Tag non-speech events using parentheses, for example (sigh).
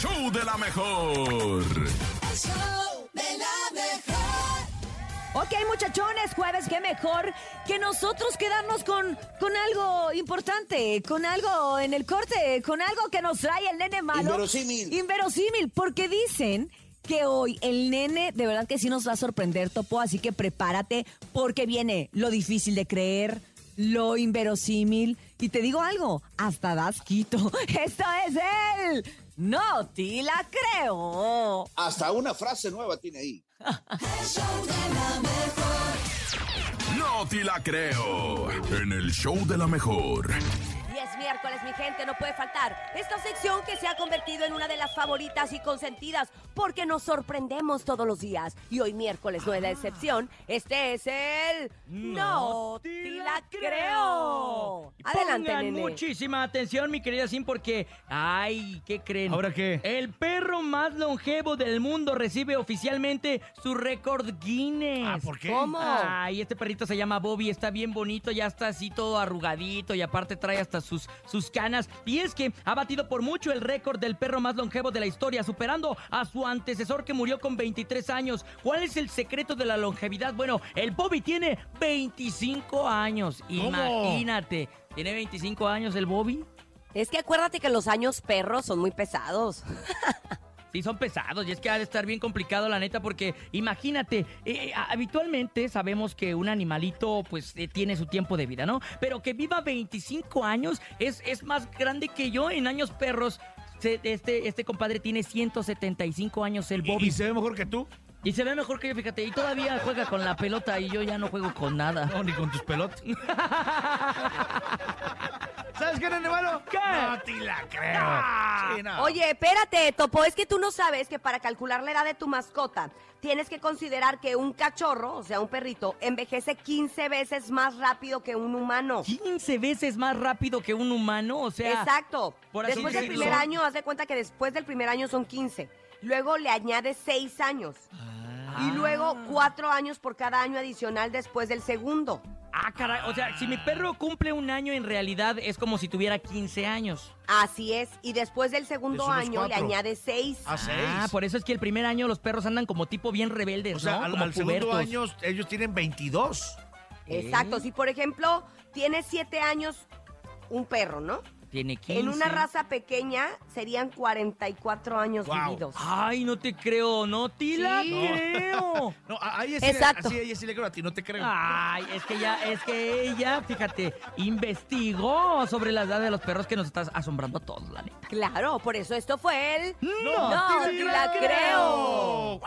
show de la mejor. El show de la mejor. Ok, muchachones, jueves, qué mejor que nosotros quedarnos con, con algo importante, con algo en el corte, con algo que nos trae el nene malo. Inverosímil. Inverosímil, porque dicen que hoy el nene de verdad que sí nos va a sorprender, Topo, así que prepárate porque viene lo difícil de creer, lo inverosímil. Y te digo algo, hasta das quito. (laughs) Esto es él. No te la creo. Hasta una frase nueva tiene ahí. El show de la mejor. No te la creo. En el show de la mejor. Miércoles, mi gente, no puede faltar esta sección que se ha convertido en una de las favoritas y consentidas porque nos sorprendemos todos los días. Y hoy miércoles no es la excepción. Este es el No te la creo. Adelante, Pongan nene. muchísima atención, mi querida Sim, porque, ay, ¿qué creen? ¿Ahora qué? El perro más longevo del mundo recibe oficialmente su récord Guinness. Ah, ¿por qué? ¿Cómo? Ay, este perrito se llama Bobby, está bien bonito, ya está así todo arrugadito y aparte trae hasta sus, sus canas. Y es que ha batido por mucho el récord del perro más longevo de la historia, superando a su antecesor que murió con 23 años. ¿Cuál es el secreto de la longevidad? Bueno, el Bobby tiene 25 años. ¿Cómo? Imagínate. ¿Tiene 25 años el Bobby? Es que acuérdate que los años perros son muy pesados. (laughs) Sí, son pesados y es que ha de estar bien complicado la neta porque imagínate, eh, habitualmente sabemos que un animalito pues eh, tiene su tiempo de vida, ¿no? Pero que viva 25 años es, es más grande que yo en años perros. Se- Este, este compadre tiene 175 años el ¿Y, Bobby y se ve mejor que tú? y se ve mejor que yo, fíjate, y todavía juega con la pelota y yo ya no juego con nada. No, ni con tus pelotas. (laughs) ¿Sabes qué, nene malo? ¿Qué? No te la creo. Sí, no. Oye, espérate, Topo, es que tú no sabes que para calcular la edad de tu mascota tienes que considerar que un cachorro, o sea, un perrito, envejece 15 veces más rápido que un humano. 15 veces más rápido que un humano, o sea... Exacto. por así Después del primer año, haz de cuenta que después del primer año son 15. Luego le añades 6 años. Y luego 4 años por cada año adicional después del segundo. Ah, caray, o sea, si mi perro cumple un año, en realidad es como si tuviera 15 años. Así es. Y después del segundo año le cuatro. añades 6. A seis. Ah, por eso es que el primer año los perros andan como tipo bien rebeldes, o sea, ¿no? al, como al segundo año ellos tienen 22. Exacto. Si, por ejemplo, tiene 7 años un perro, ¿no? Tiene 15. En una raza pequeña serían 44 años Wow. vividos. Ay, no te creo, no te la Sí. creo. (laughs) No, a, a ella sí, Exacto. así a ella sí le creo, a ti no te creo. Ay, es que ya, es que ella, fíjate, investigó sobre la edad de los perros que nos está asombrando a todos, la neta. Claro, por eso esto fue el... ¡No te la creo!